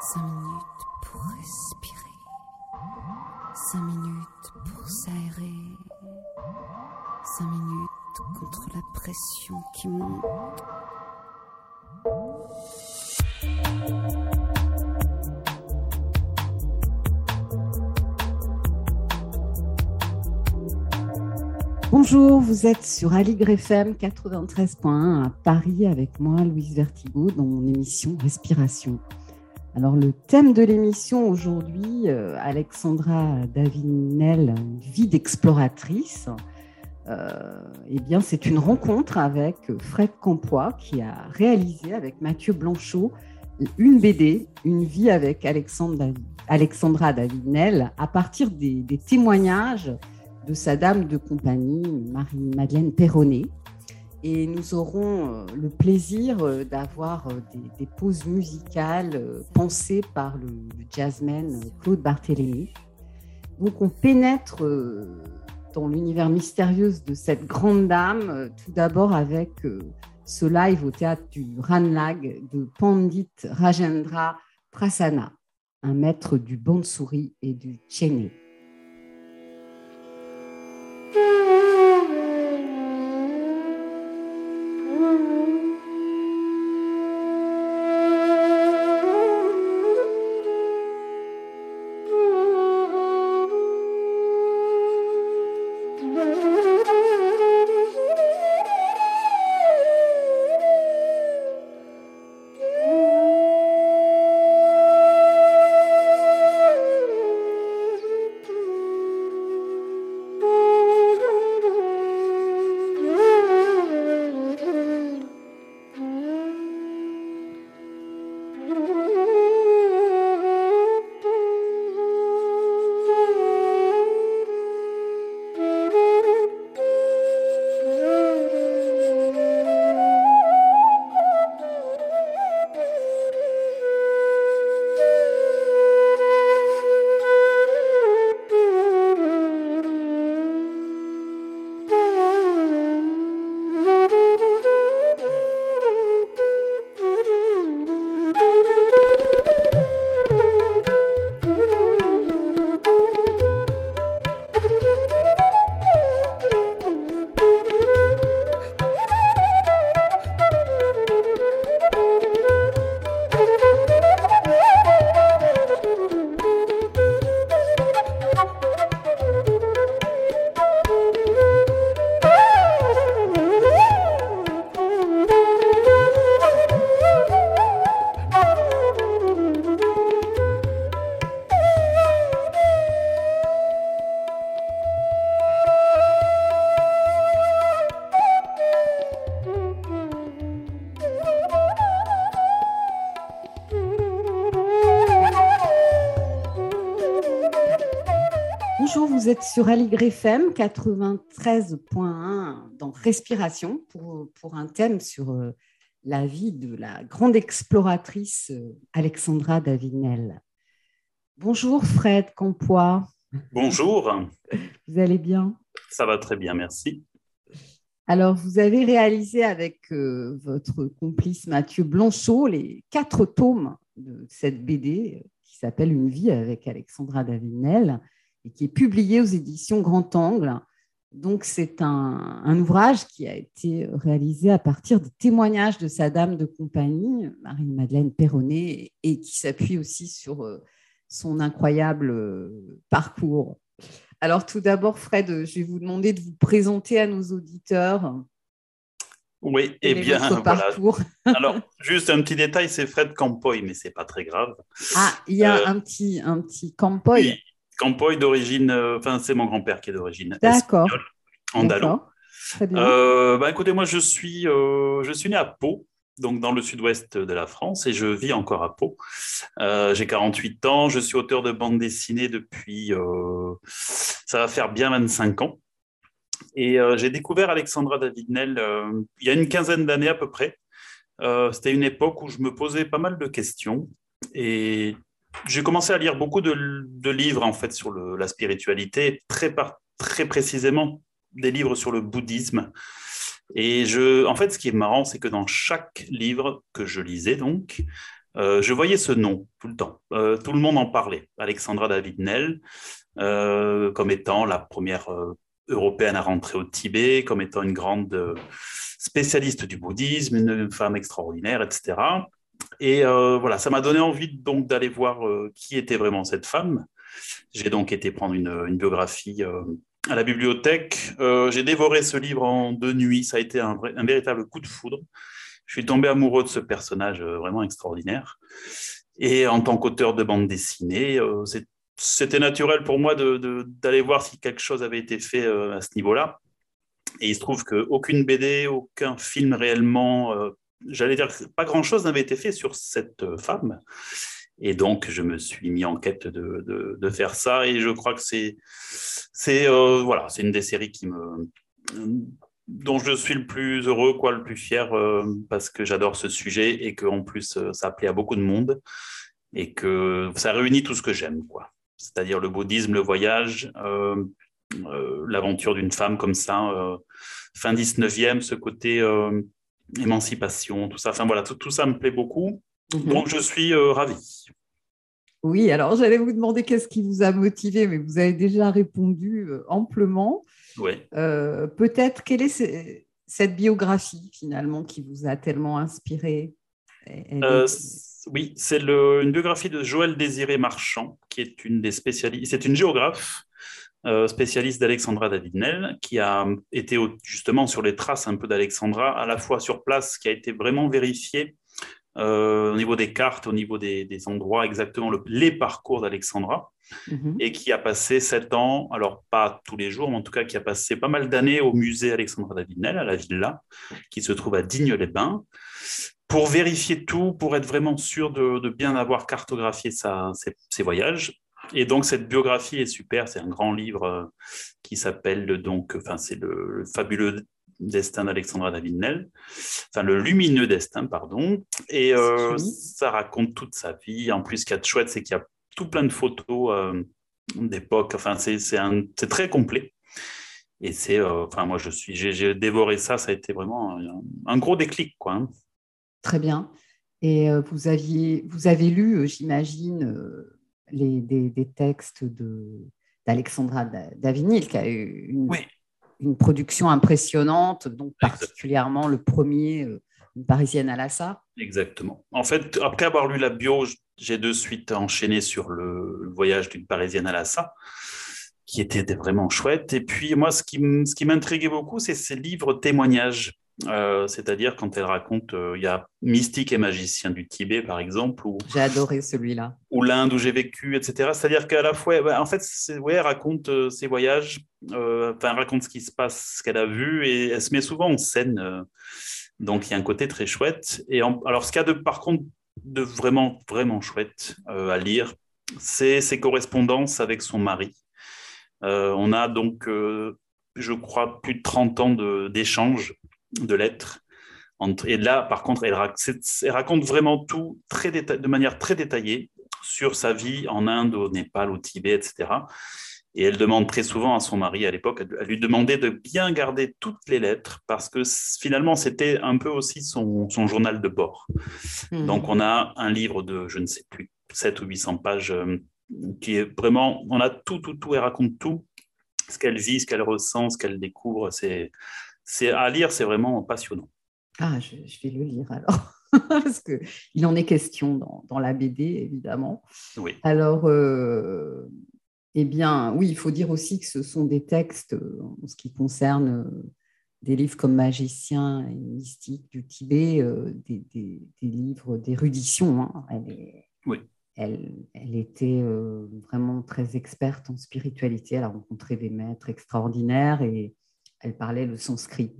Cinq minutes pour respirer. Cinq minutes pour s'aérer. Cinq minutes contre la pression qui monte. Bonjour, vous êtes sur Aligre FM 93.1 à Paris avec moi, Louise Vertigo, dans mon émission Respiration. Alors, le thème de l'émission aujourd'hui, euh, Alexandra Davinel, vie d'exploratrice, euh, eh bien, c'est une rencontre avec Fred Campois qui a réalisé avec Mathieu Blanchot une BD, Une vie avec Alexandra Davinel, à partir des témoignages de sa dame de compagnie, Marie-Madeleine Perronnet. Et nous aurons euh, le plaisir euh, d'avoir euh, des, pauses musicales pensées par le, jazzman Claude Barthélémy. Donc on pénètre dans l'univers mystérieux de cette grande dame, tout d'abord avec ce live au théâtre du Ranlag de Pandit Rajendra Prasanna, un maître du bansuri et du tchéné. Sur Aligre FM 93.1 dans Respiration pour, pour, un thème sur euh, la vie de la grande exploratrice euh, Alexandra Davinel. Bonjour Fred Campois. Bonjour. Vous allez bien? Ça va très bien, merci. Alors, vous avez réalisé avec euh, votre complice Mathieu Blanchot les quatre tomes de cette BD qui s'appelle Une vie avec Alexandra Davinel et qui est publié aux éditions Grand Angle. Donc, c'est un, ouvrage qui a été réalisé à partir des témoignages de sa dame de compagnie, Marie-Madeleine Perronnet, et qui s'appuie aussi sur euh, son incroyable euh, parcours. Alors, tout d'abord, Fred, je vais vous demander de vous présenter à nos auditeurs. Oui, et eh bien, voilà. Alors, juste un petit détail, c'est Fred Campoy, mais c'est pas très grave. Ah, il y a euh, un petit, un petit Campoy. Campoy d'origine, euh, enfin c'est mon grand-père qui est d'origine D'accord. andalou. Euh, bah, écoutez, moi je suis, euh, je suis né à Pau, donc dans le sud-ouest de la France, et je vis encore à Pau. J'ai 48 ans, je suis auteur de bande dessinée depuis, ça va faire bien 25 ans. Et j'ai découvert Alexandra Davidnel il y a une quinzaine d'années à peu près. C'était une époque où je me posais pas mal de questions. Et j'ai commencé à lire beaucoup de, livres en fait sur la spiritualité, très, précisément des livres sur le bouddhisme. Et en fait, ce qui est marrant, c'est que dans chaque livre que je lisais, donc, je voyais ce nom tout le temps. tout le monde en parlait. Alexandra David-Nel, comme étant la première européenne à rentrer au Tibet, comme étant une grande spécialiste du bouddhisme, une femme extraordinaire, etc. Et voilà, ça m'a donné envie donc d'aller voir qui était vraiment cette femme. J'ai donc été prendre une, biographie à la bibliothèque. j'ai dévoré ce livre en deux nuits. Ça a été un, un véritable coup de foudre. Je suis tombé amoureux de ce personnage vraiment extraordinaire. Et en tant qu'auteur de bande dessinée, c'était naturel pour moi d'aller voir si quelque chose avait été fait à ce niveau-là. Et il se trouve qu'aucune BD, aucun film réellement, euh, j'allais dire pas grand-chose n'avait été fait sur cette euh, femme. Et donc, je me suis mis en quête de, de, faire ça. Et je crois que c'est euh, voilà, une des séries qui me dont je suis le plus heureux, quoi, le plus fier, parce que j'adore ce sujet et qu'en plus, ça plaît à beaucoup de monde et que ça réunit tout ce que j'aime. C'est-à-dire le bouddhisme, le voyage, euh, l'aventure d'une femme comme ça, euh, fin 19e, ce côté euh, émancipation, tout ça. Enfin voilà, tout, ça me plaît beaucoup. Mhm. Donc je suis ravi. Oui, alors j'allais vous demander qu'est-ce qui vous a motivé, mais vous avez déjà répondu amplement. Oui. Peut-être quelle est cette biographie finalement qui vous a tellement inspiré? Oui, c'est une biographie de Joël Désiré Marchand, qui est une des spécialistes. C'est une géographe euh, spécialiste d'Alexandra David-Nel, qui a été justement sur les traces un peu d'Alexandra, à la fois sur place, qui a été vraiment vérifié euh, au niveau des cartes, au niveau des, endroits, exactement les parcours d'Alexandra, mhm. et qui a passé sept ans, alors pas tous les jours, mais en tout cas qui a passé pas mal d'années au musée Alexandra David-Nel, à la villa, qui se trouve à Digne-les-Bains, pour vérifier tout, pour être vraiment sûr de, bien avoir cartographié ses voyages et donc cette biographie est super, c'est un grand livre euh, qui s'appelle donc, enfin c'est le, fabuleux destin d'Alexandra David-Nel, enfin le lumineux destin, pardon, et euh, ça raconte toute sa vie. En plus, ce qui est chouette, c'est qu'il y a tout plein de photos euh, d'époque. Enfin, c'est très complet. Et c'est, enfin, moi, je suis, j'ai dévoré ça. Ça a été vraiment un, gros déclic, quoi. Hein. Très bien. Et vous aviez, vous avez lu, j'imagine les, des, textes d'Alexandra Davinil, qui a eu une, une production impressionnante, donc particulièrement le premier, euh, Une Parisienne à Lassa. Exactement. En fait, après avoir lu la bio, j'ai de suite enchaîné sur le, voyage d'une Parisienne à Lassa qui était vraiment chouette. Et puis, moi, ce qui, ce qui m'intriguait beaucoup, c'est ces livres témoignages euh, c'est-à-dire quand elle raconte, euh, il y a Mystique et magicien du Tibet, par exemple. J'ai adoré celui-là. Ou l'Inde où j'ai vécu, etc. C'est-à-dire qu'à la fois, en fait, ouais, elle raconte euh, ses voyages, enfin, raconte ce qui se passe, ce qu'elle a vu, et elle se met souvent en scène. donc, il y a un côté très chouette. Et alors, ce qu'il y a de, par contre, de vraiment, vraiment chouette à lire, c'est ses correspondances avec son mari. on a donc, je crois, plus de 30 ans d'échanges de lettres. Et là, par contre, elle, raconte vraiment tout très de manière très détaillée sur sa vie en Inde, au Népal, au Tibet, etc. Et elle demande très souvent à son mari à l'époque, elle lui demandait de bien garder toutes les lettres parce que finalement c'était un peu aussi son, journal de bord. Hmm. Donc on a un livre de, je ne sais plus, 7 ou 800 pages euh, qui est vraiment, on a tout, tout, tout, elle raconte tout, ce qu'elle vit, ce qu'elle ressent, ce qu'elle découvre. C'est c'est à lire, c'est vraiment passionnant. Ah, je, vais le lire alors, parce qu'il en est question dans, la BD, évidemment. Oui. Alors, euh, eh bien, oui, il faut dire aussi que ce sont des textes, en ce qui concerne euh, des livres comme Magicien et Mystique du Tibet, euh, des, livres d'érudition. Hein. Elle, oui. elle, elle, était vraiment très experte en spiritualité. Elle a rencontré des maîtres extraordinaires et elle parlait le sanskrit.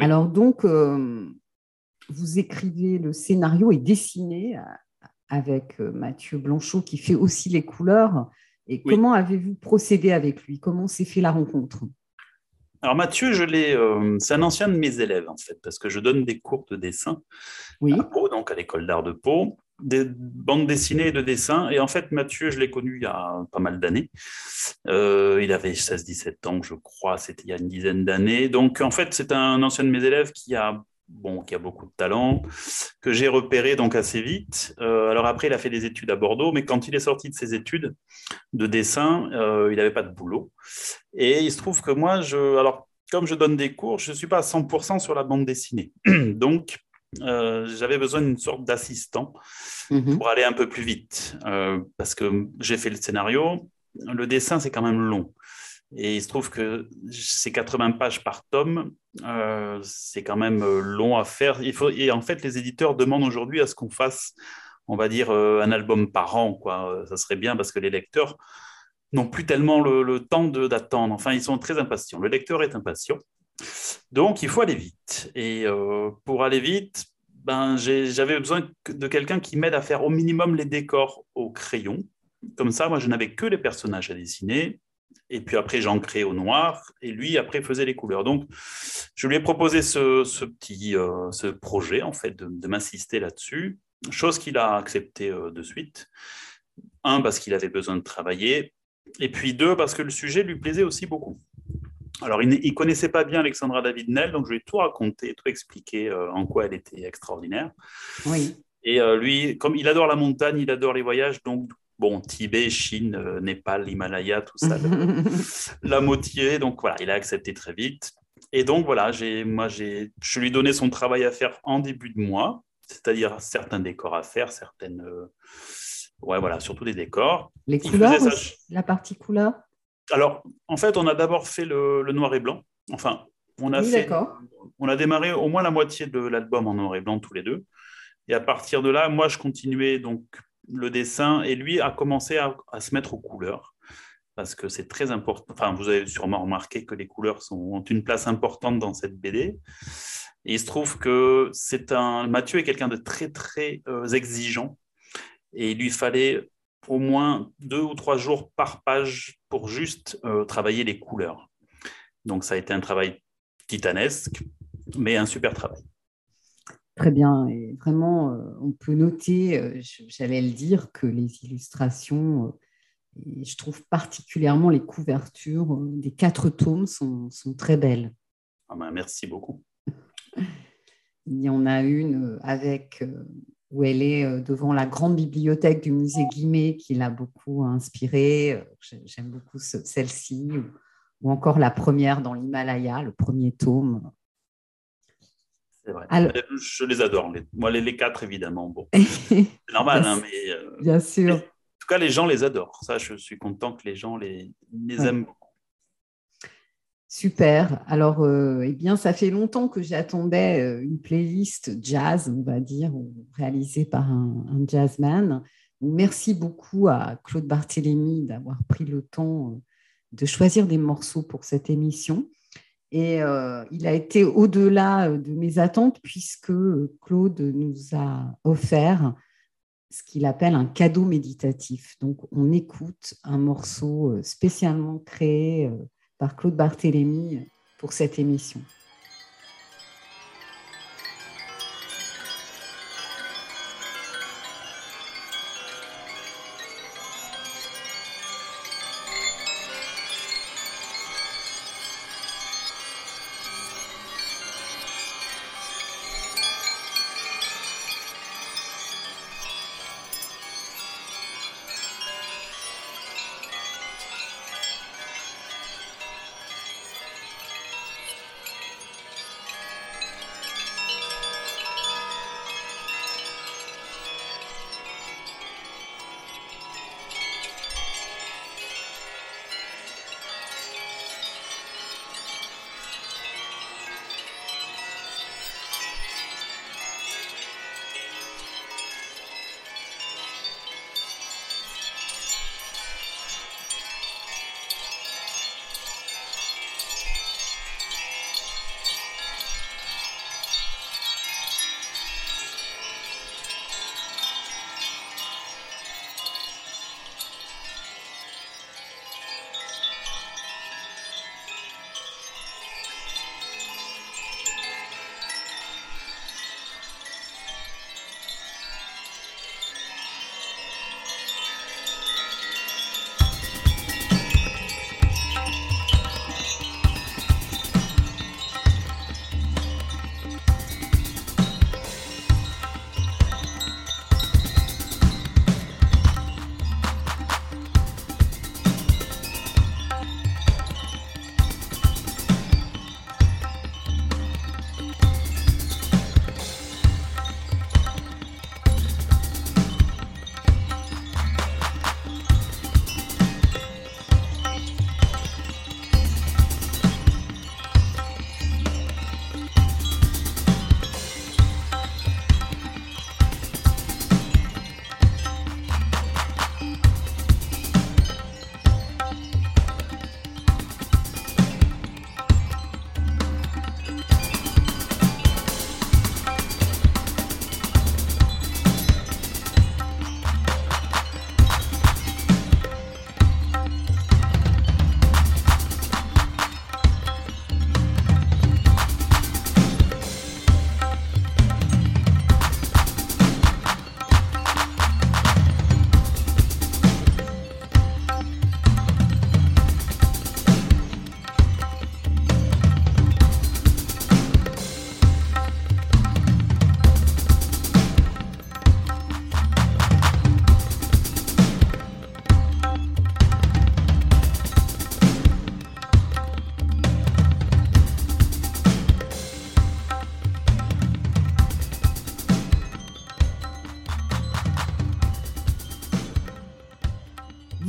Alors donc, euh, vous écrivez le scénario et dessiné euh, avec euh, Mathieu Blanchot qui fait aussi les couleurs. Et comment avez-vous procédé avec lui? Comment s'est fait la rencontre? Alors Mathieu, je l'ai, c'est un ancien de mes élèves en fait, parce que je donne des cours de dessin oui. à Pau, donc à l'école d'art de Pau des bandes dessinées et de dessins. Et en fait, Mathieu, je l'ai connu il y a pas mal d'années. Euh, il avait 16-17 ans, je crois, c'était il y a une dizaine d'années. Donc, en fait, c'est un ancien de mes élèves qui a bon, qui a beaucoup de talent, que j'ai repéré donc assez vite. Euh, alors après, il a fait des études à Bordeaux, mais quand il est sorti de ses études de dessin, euh, il n'avait pas de boulot. Et il se trouve que moi, je, alors comme je donne des cours, je ne suis pas à 100% sur la bande dessinée. donc, euh, j'avais besoin d'une sorte d'assistant mhm. pour aller un peu plus vite, parce que j'ai fait le scénario. Le dessin, c'est quand même long. Et il se trouve que ces 80 pages par tome, euh, c'est quand même euh, long à faire. Il faut, et en fait, les éditeurs demandent aujourd'hui à ce qu'on fasse, on va dire, euh, un album par an. Quoi. Ça serait bien parce que les lecteurs n'ont plus tellement le, temps d'attendre. Enfin, ils sont très impatients. Le lecteur est impatient. Donc, il faut aller vite. Et pour aller vite, ben, j'avais besoin de quelqu'un qui m'aide à faire au minimum les décors au crayon. Comme ça, moi, je n'avais que les personnages à dessiner et puis après j'ancrais au noir, et lui après faisait les couleurs. Donc je lui ai proposé ce, petit euh, ce projet en fait de, m'assister là-dessus, chose qu'il a accepté euh, de suite. Un parce qu'il avait besoin de travailler, et puis deux parce que le sujet lui plaisait aussi beaucoup. Alors il ne connaissait pas bien Alexandra David-Nel, donc je lui ai tout raconté, tout expliqué euh, en quoi elle était extraordinaire. Oui. Et lui, comme il adore la montagne, il adore les voyages, donc bon, Tibet, Chine, euh, Népal, Himalaya, tout ça, l'a motivé. Donc voilà, il a accepté très vite. Et donc voilà, j'ai, moi, j'ai, je lui ai donné son travail à faire en début de mois, c'est-à-dire certains décors à faire, certaines. Euh, ouais, voilà, surtout des décors. Les couleurs, la partie couleur? Alors, en fait, on a d'abord fait le, noir et blanc. Enfin, on a fait. On a démarré au moins la moitié de l'album en noir et blanc tous les deux. Et à partir de là, moi, je continuais donc le dessin et lui a commencé à, se mettre aux couleurs parce que c'est très important. Enfin, vous avez sûrement remarqué que les couleurs sont, ont une place importante dans cette BD. Et il se trouve que c'est un Mathieu est quelqu'un de très très euh, exigeant et il lui fallait au moins deux ou trois jours par page pour juste euh, travailler les couleurs. Donc ça a été un travail titanesque, mais un super travail. Très bien. Et vraiment, euh, on peut noter, euh, j'allais le dire, que les illustrations, et je trouve particulièrement les couvertures des quatre tomes sont, très belles. Ah ben, merci beaucoup. Il y en a une avec où elle est devant la grande bibliothèque du musée Guimet qui l'a beaucoup inspirée. J'aime beaucoup celle-ci, ou encore la première dans l'Himalaya, le premier tome. C'est vrai. Je les adore. Moi, les, quatre, évidemment. Bon. C'est normal, hein, mais. Euh, Bien sûr. en tout cas, les gens les adorent. Ça, je suis content que les gens les, aiment beaucoup. Super. Alors, euh, eh bien, ça fait longtemps que j'attendais euh, une playlist jazz, on va dire, réalisée par un, jazzman. Merci beaucoup à Claude Barthélémy d'avoir pris le temps de choisir des morceaux pour cette émission. Et euh, il a été au-delà euh, de mes attentes puisque Claude nous a offert ce qu'il appelle un cadeau méditatif. Donc on écoute un morceau euh, spécialement créé par Claude Barthélémy pour cette émission.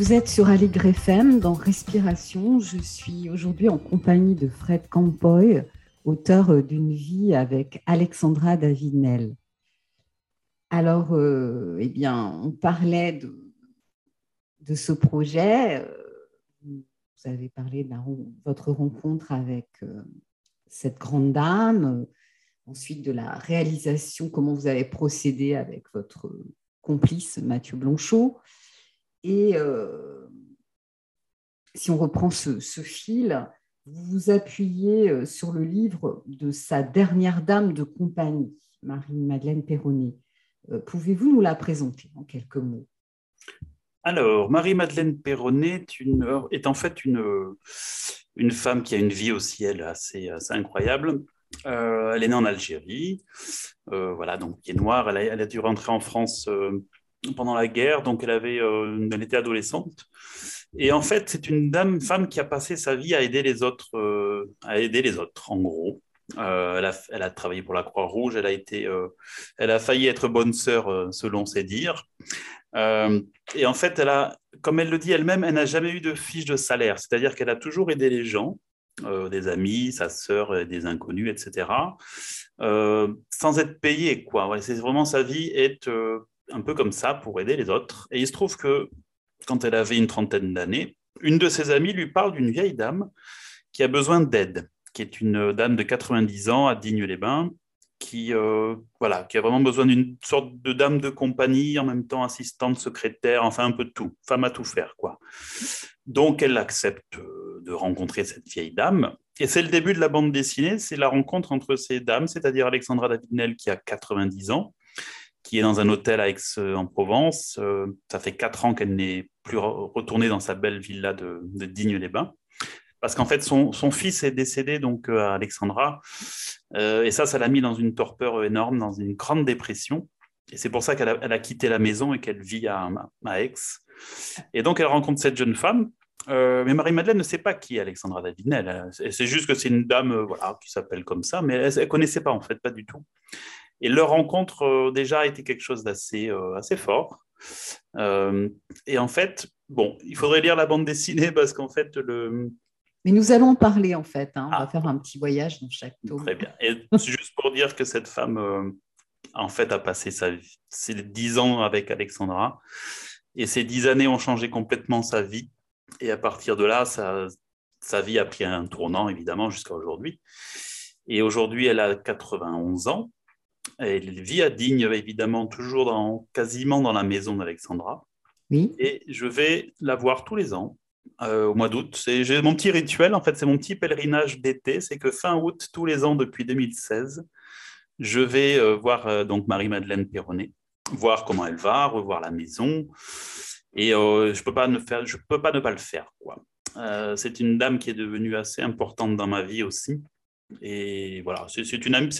Vous êtes sur Allegre FM dans Respiration. Je suis aujourd'hui en compagnie de Fred Campoy, auteur d'une vie avec Alexandra Davinel. Alors, euh, eh bien, on parlait de, ce projet. Euh, vous avez parlé de votre rencontre avec euh, cette grande dame, ensuite de la réalisation, comment vous avez procédé avec votre complice Mathieu Blanchot. Et euh, si on reprend ce, fil, vous vous appuyez euh, sur le livre de sa dernière dame de compagnie, Marie-Madeleine Perronnet. Euh, pouvez-vous nous la présenter en quelques mots? Alors, Marie-Madeleine Perronnet est, en fait une, une femme qui a une vie aussi, elle, assez, incroyable. elle est née en Algérie, voilà, donc qui est noire. Elle a, elle a, dû rentrer en France pendant la guerre, donc elle, avait, euh, elle était adolescente. Et en fait, c'est une dame, femme qui a passé sa vie à aider les autres, euh, à aider les autres, en gros. Euh, elle, a, travaillé pour la Croix-Rouge, elle a été, elle a failli être bonne sœur, selon ses dires. et en fait, elle a, comme elle le dit elle-même, elle n'a jamais eu de fiche de salaire, c'est-à-dire qu'elle a toujours aidé les gens, des amis, sa sœur, des inconnus, etc., sans être payée. Quoi. c'est vraiment sa vie est un peu comme ça pour aider les autres. Et il se trouve que quand elle avait une trentaine d'années, une de ses amies lui parle d'une vieille dame qui a besoin d'aide, qui est une dame de 90 ans à Digne-les-Bains, qui, euh, voilà, qui a vraiment besoin d'une sorte de dame de compagnie, en même temps assistante, secrétaire, enfin un peu de tout, femme à tout faire. quoi. Donc elle accepte euh, de rencontrer cette vieille dame. Et c'est le début de la bande dessinée, c'est la rencontre entre ces dames, c'est-à-dire Alexandra Davinel qui a 90 ans, qui est dans un hôtel à Aix-en-Provence. Euh, ça fait quatre ans qu'elle n'est plus retournée dans sa belle villa de, Digne-les-Bains. Parce qu'en fait, son, fils est décédé donc euh, à Alexandra. Euh, et ça, ça l'a mis dans une torpeur énorme, dans une grande dépression. Et c'est pour ça qu'elle a, quitté la maison et qu'elle vit à, Aix. Et donc, elle rencontre cette jeune femme. mais Marie-Madeleine ne sait pas qui est Alexandra Davinel. C'est juste que c'est une dame qui s'appelle comme ça, mais elle ne connaissait pas, en fait, pas du tout. Et leur rencontre euh, déjà a été quelque chose d'assez euh, assez fort. Euh, et en fait, bon, il faudrait lire la bande dessinée parce qu'en fait, le, mais nous allons parler en fait. Hein. On va ah. faire un petit voyage dans chaque tome. Très bien. Et juste pour dire que cette femme, en fait, a passé sa vie, ses dix ans avec Alexandra. Et ces dix années ont changé complètement sa vie. Et à partir de là, sa, sa vie a pris un tournant, évidemment, jusqu'à aujourd'hui. Et aujourd'hui, elle a 91 ans. Elle vit à Digne, évidemment, toujours dans, quasiment dans la maison d'Alexandra. Oui. Et je vais la voir tous les ans, euh, au mois d'août. J'ai mon petit rituel, en fait, c'est mon petit pèlerinage d'été. C'est que fin août, tous les ans depuis 2016, je vais euh, voir euh, donc Marie-Madeleine Perronnet, voir comment elle va, revoir la maison. Et je ne peux, pas ne faire, je peux pas ne pas le faire. c'est une dame qui est devenue assez importante dans ma vie aussi. Et voilà, c'est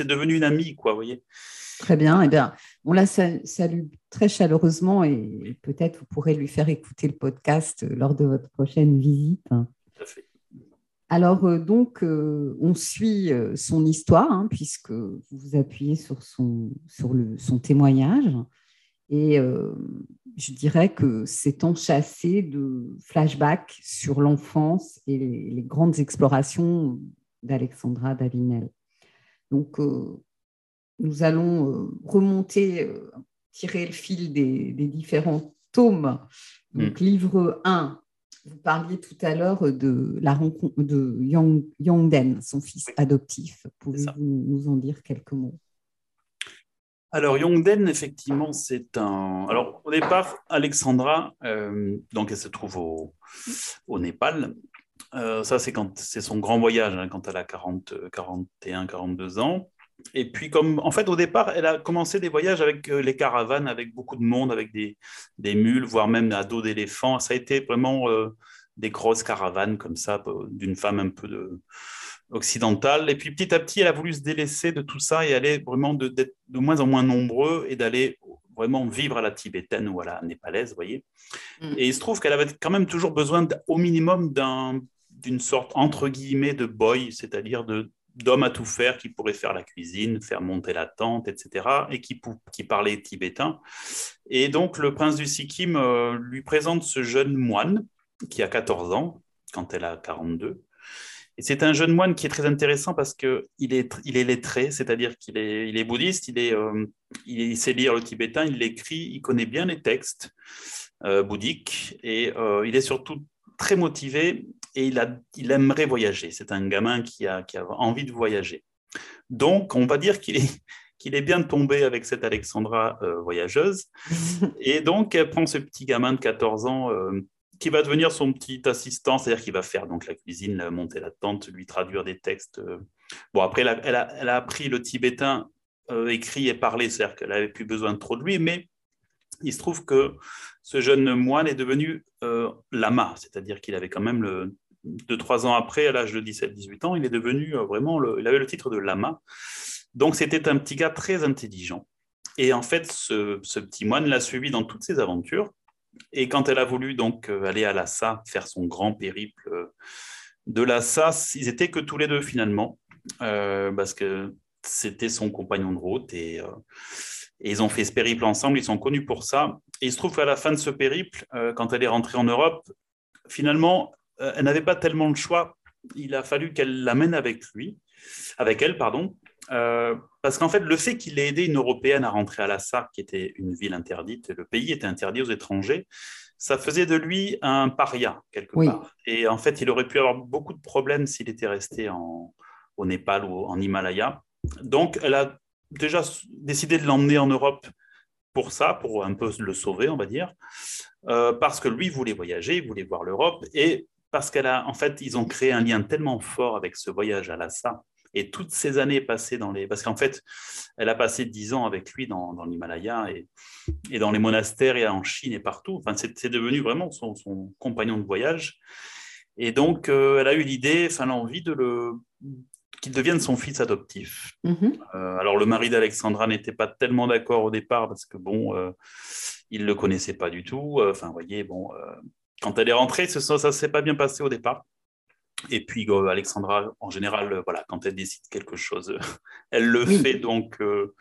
devenu une amie, quoi, vous voyez. Très bien. Eh bien, on la salue très chaleureusement et peut-être vous pourrez lui faire écouter le podcast lors de votre prochaine visite. Tout à fait. Alors, euh, donc, euh, on suit euh, son histoire, hein, puisque vous vous appuyez sur son, sur le, son témoignage. Et je dirais que c'est enchâssé de flashbacks sur l'enfance et les, grandes explorations d'Alexandra Davinel. Donc, euh, nous allons euh, remonter, euh, tirer le fil des, différents tomes. Donc, mm. livre 1, vous parliez tout à l'heure de la rencontre de Yang, Yongden, son fils adoptif. Pouvez-vous nous en dire quelques mots? Alors, Yongden, effectivement, c'est un. Alors, au départ, Alexandra, donc elle se trouve au, au Népal, euh, ça, c'est quand c'est son grand voyage, hein, quand elle a 40, 41, 42 ans. Et puis, comme en fait, au départ, elle a commencé des voyages avec euh, les caravanes, avec beaucoup de monde, avec des, des mules, voire même à dos d'éléphants. Ça a été vraiment euh, des grosses caravanes comme ça, d'une femme un peu de, occidentale. Et puis, petit à petit, elle a voulu se délaisser de tout ça et aller vraiment d'être de, moins en moins nombreux et d'aller vraiment vivre à la tibétaine ou à la népalaise, vous voyez. Mm. Et il se trouve qu'elle avait quand même toujours besoin, au minimum, d'un d'une sorte, entre guillemets, de boy, c'est-à-dire d'homme à tout faire qui pourrait faire la cuisine, faire monter la tente, etc., et qui, qui parlait tibétain. Et donc, le prince du Sikkim euh, lui présente ce jeune moine qui a 14 ans, quand elle a 42. C'est un jeune moine qui est très intéressant parce qu'il est, il est lettré, c'est-à-dire qu'il est, il est bouddhiste, il, est, euh, il, sait lire le tibétain, il l'écrit, il connaît bien les textes euh, bouddhiques et il est surtout très motivé et il, a, il aimerait voyager. C'est un gamin qui a, qui a envie de voyager. Donc, on va dire qu'il est, qu'il est bien tombé avec cette Alexandra euh, voyageuse. Et donc, elle prend ce petit gamin de 14 ans euh, qui va devenir son petit assistant, c'est-à-dire qu'il va faire donc la cuisine, monter la tente, lui traduire des textes. Euh. Bon, après, elle a, elle a, appris le tibétain écrit et parlé, c'est-à-dire qu'elle n'avait plus besoin de trop de lui, mais il se trouve que ce jeune moine est devenu lama, c'est-à-dire qu'il avait quand même le, deux, trois ans après, à l'âge de 17-18 ans, il est devenu euh, vraiment, il avait le titre de lama. Donc c'était un petit gars très intelligent. Et en fait, ce, petit moine l'a suivi dans toutes ses aventures. Et quand elle a voulu donc euh, aller à Lhasa, faire son grand périple euh, de Lhasa, ils étaient que tous les deux finalement, parce que c'était son compagnon de route et, ils ont fait ce périple ensemble. Ils sont connus pour ça. Et il se trouve qu'à la fin de ce périple, quand elle est rentrée en Europe, finalement, euh, elle n'avait pas tellement le choix. Il a fallu qu'elle l'amène avec lui, avec elle, pardon, euh, parce qu'en fait, le fait qu'il ait aidé une Européenne à rentrer à Lhasa, qui était une ville interdite, le pays était interdit aux étrangers, ça faisait de lui un paria, quelque part. Et en fait, il aurait pu avoir beaucoup de problèmes s'il était resté en, au Népal ou en Himalaya. Donc, elle a déjà décidé de l'emmener en Europe pour ça, pour un peu le sauver, on va dire, euh, parce que lui voulait voyager, il voulait voir l'Europe, et parce qu'elle a, en fait, ils ont créé un lien tellement fort avec ce voyage à Lhasa et toutes ces années passées dans les, parce qu'en fait, elle a passé dix ans avec lui dans, dans l'Himalaya et, et, dans les monastères et en Chine et partout. Enfin, c'est devenu vraiment son, son, compagnon de voyage. Et donc, euh, elle a eu l'idée, enfin l'envie de le qu'il devienne son fils adoptif. Mm-hmm. Euh, alors, le mari d'Alexandra n'était pas tellement d'accord au départ parce que bon, euh, il le connaissait pas du tout. Enfin, vous voyez, bon, quand elle est rentrée, ça ne s'est pas bien passé au départ. Et puis euh, Alexandra, en général, euh, voilà, quand elle décide quelque chose, elle le fait. Donc, euh,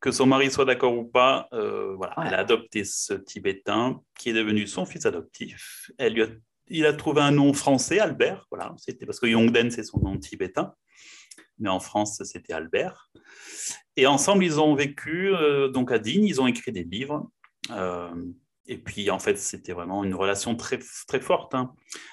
que son mari soit d'accord ou pas, voilà, elle a adopté ce Tibétain qui est devenu son fils adoptif. Elle lui a, il a trouvé un nom français, Albert. Voilà, c'était parce que Yongden c'est son nom tibétain, mais en France c'était Albert. Et ensemble, ils ont vécu donc à Digne. Ils ont écrit des livres. Et puis, en fait, c'était vraiment une relation très, très forte. Hein.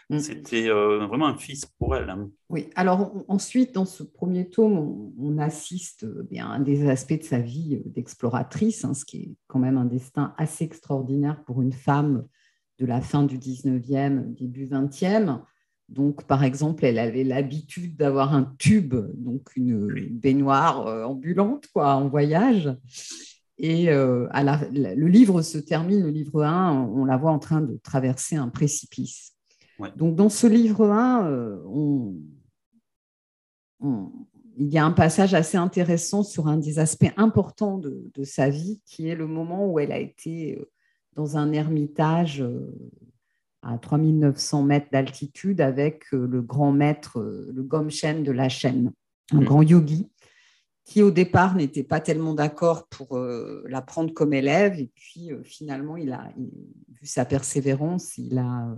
Mm. C'était euh, vraiment un fils pour elle. Hein. Oui, alors ensuite, dans ce premier tome, on, assiste euh, bien, à des aspects de sa vie euh, d'exploratrice, hein, ce qui est quand même un destin assez extraordinaire pour une femme de la fin du 19e, début 20e. Donc, par exemple, elle avait l'habitude d'avoir un tube, donc une baignoire ambulante quoi, en voyage. Et euh, le livre se termine, le livre 1, on la voit en train de traverser un précipice. Donc dans ce livre 1, euh, il y a un passage assez intéressant sur un des aspects importants de, sa vie, qui est le moment où elle a été euh, dans un ermitage à 3900 mètres d'altitude avec le grand maître, le Gomchen de la chaîne, un grand yogi qui au départ n'était pas tellement d'accord pour euh, la prendre comme élève. Et puis euh, finalement, il a, vu sa persévérance, il a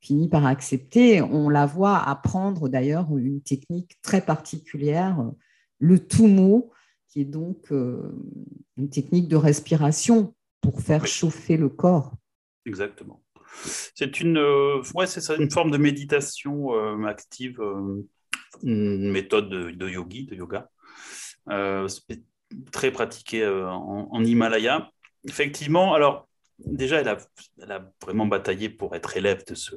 fini par accepter. On la voit apprendre d'ailleurs une technique très particulière, le tumo, qui est donc euh, une technique de respiration pour faire chauffer le corps. Exactement. C'est une, ouais, c'est ça, une forme de méditation active, une méthode de yogi, de yoga. Euh, très pratiqué euh, en, Himalaya. Effectivement, alors déjà, elle a, elle a, vraiment bataillé pour être élève de ce,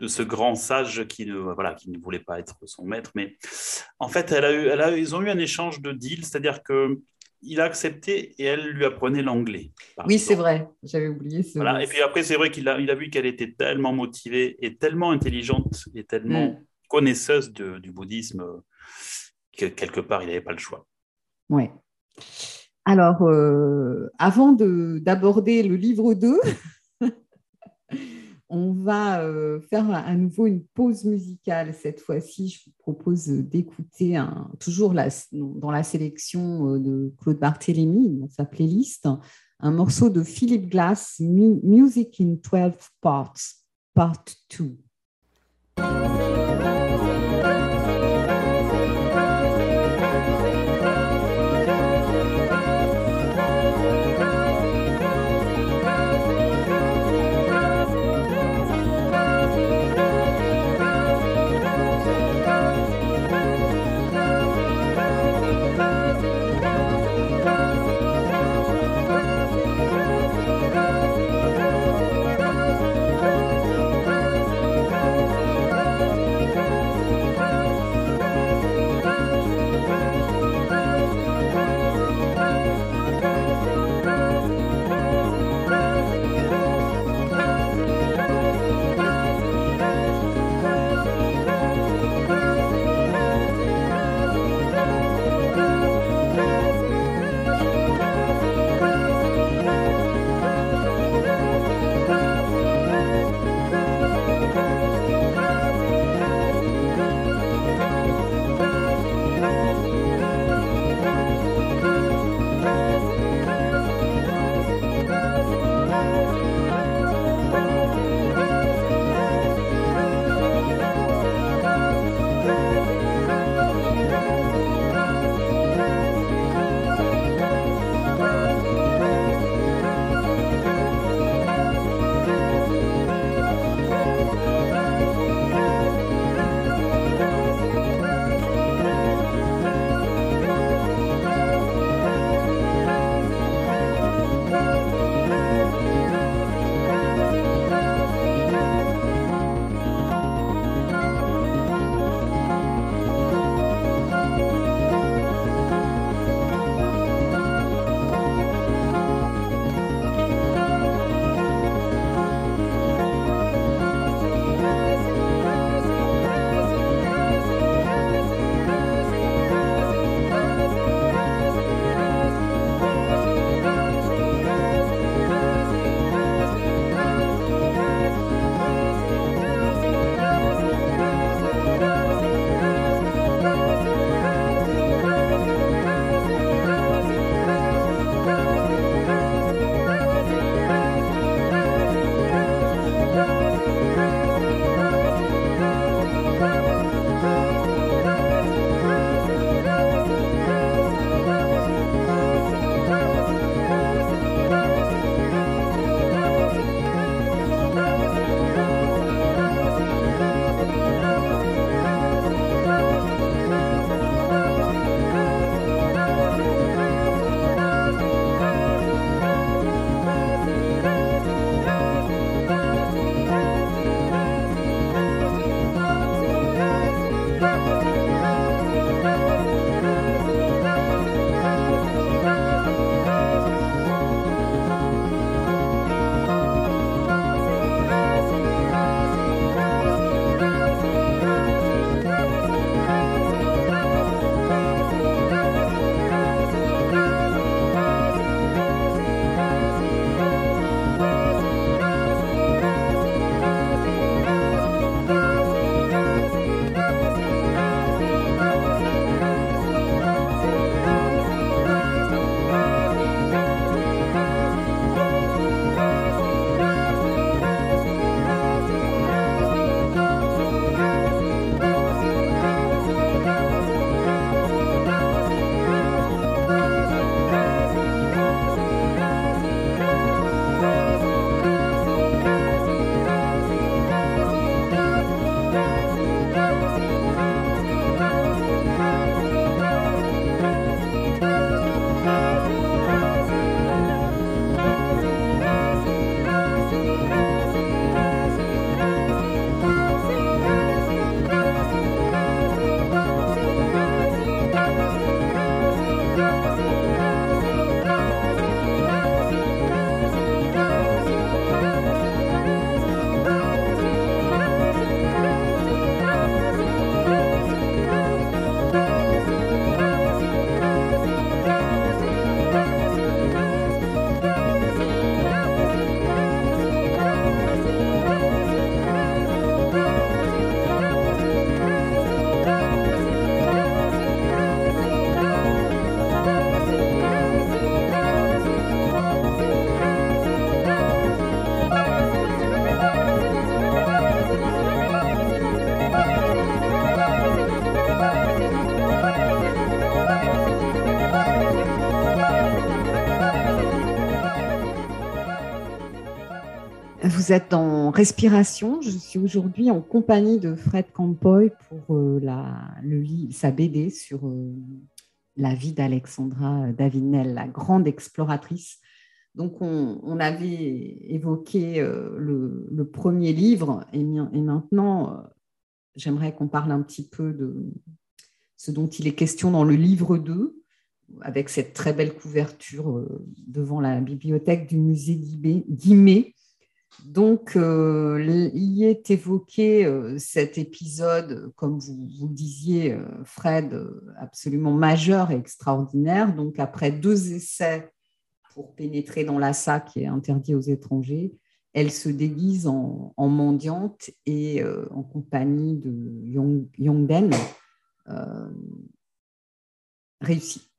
de ce grand sage qui ne, voilà, qui ne voulait pas être son maître. Mais en fait, elle a eu, elle a, ils ont eu un échange de deal, c'est-à-dire que il a accepté et elle lui apprenait l'anglais. Oui, c'est vrai, j'avais oublié. Ce... Voilà. Et puis après, c'est vrai qu'il a, il a vu qu'elle était tellement motivée et tellement intelligente et tellement mm. connaisseuse de, du bouddhisme quelque part, il n'avait pas le choix. Oui. Alors, euh, avant d'aborder le livre 2, On va euh, faire à nouveau une pause musicale cette fois-ci. Je vous propose d'écouter toujours dans la sélection euh, de Claude Barthélémy, dans sa playlist, un morceau de Philippe Glass, Music in 12 Parts, Part 2. Êtes en respiration. Je suis aujourd'hui en compagnie de Fred Campoy pour euh, la, sa BD sur euh, la vie d'Alexandra Davinel, la grande exploratrice. Donc, on, avait évoqué euh, le, premier livre et, maintenant, j'aimerais qu'on parle un petit peu de ce dont il est question dans le livre 2, avec cette très belle couverture devant la bibliothèque du musée d'Imé donc, euh, il y est évoqué euh, cet épisode, comme vous, vous disiez, euh, Fred, absolument majeur et extraordinaire. Donc, après deux essais pour pénétrer dans l'assa qui est interdit aux étrangers, elle se déguise en, mendiante et en compagnie de Yongden réussit. Ouais.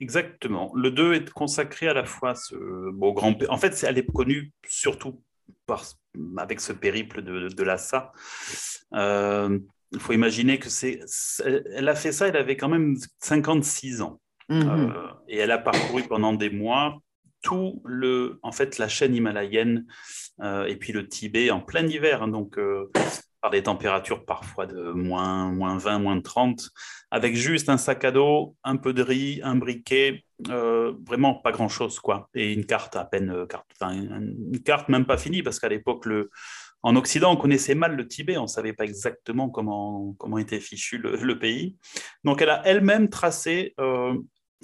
Exactement. Le 2 est consacré à la fois ce beau grand. En fait, elle est connue surtout par, avec ce périple de, de Lhasa. Euh, il faut imaginer que c'est. Elle a fait ça, elle avait quand même 56 ans. Mhm. Euh, et elle a parcouru pendant des mois tout le, en fait, la chaîne himalayenne euh, et puis le Tibet en plein hiver. Hein, donc, par des températures parfois de moins, moins 20, moins 30, avec juste un sac à dos, un peu de riz, un briquet, euh, vraiment pas grand-chose, quoi. Et une carte à peine, euh, carte, une carte même pas finie, parce qu'à l'époque, le, en Occident, on connaissait mal le Tibet, on ne savait pas exactement comment, comment était fichu le, pays. Donc, elle a elle-même tracé euh,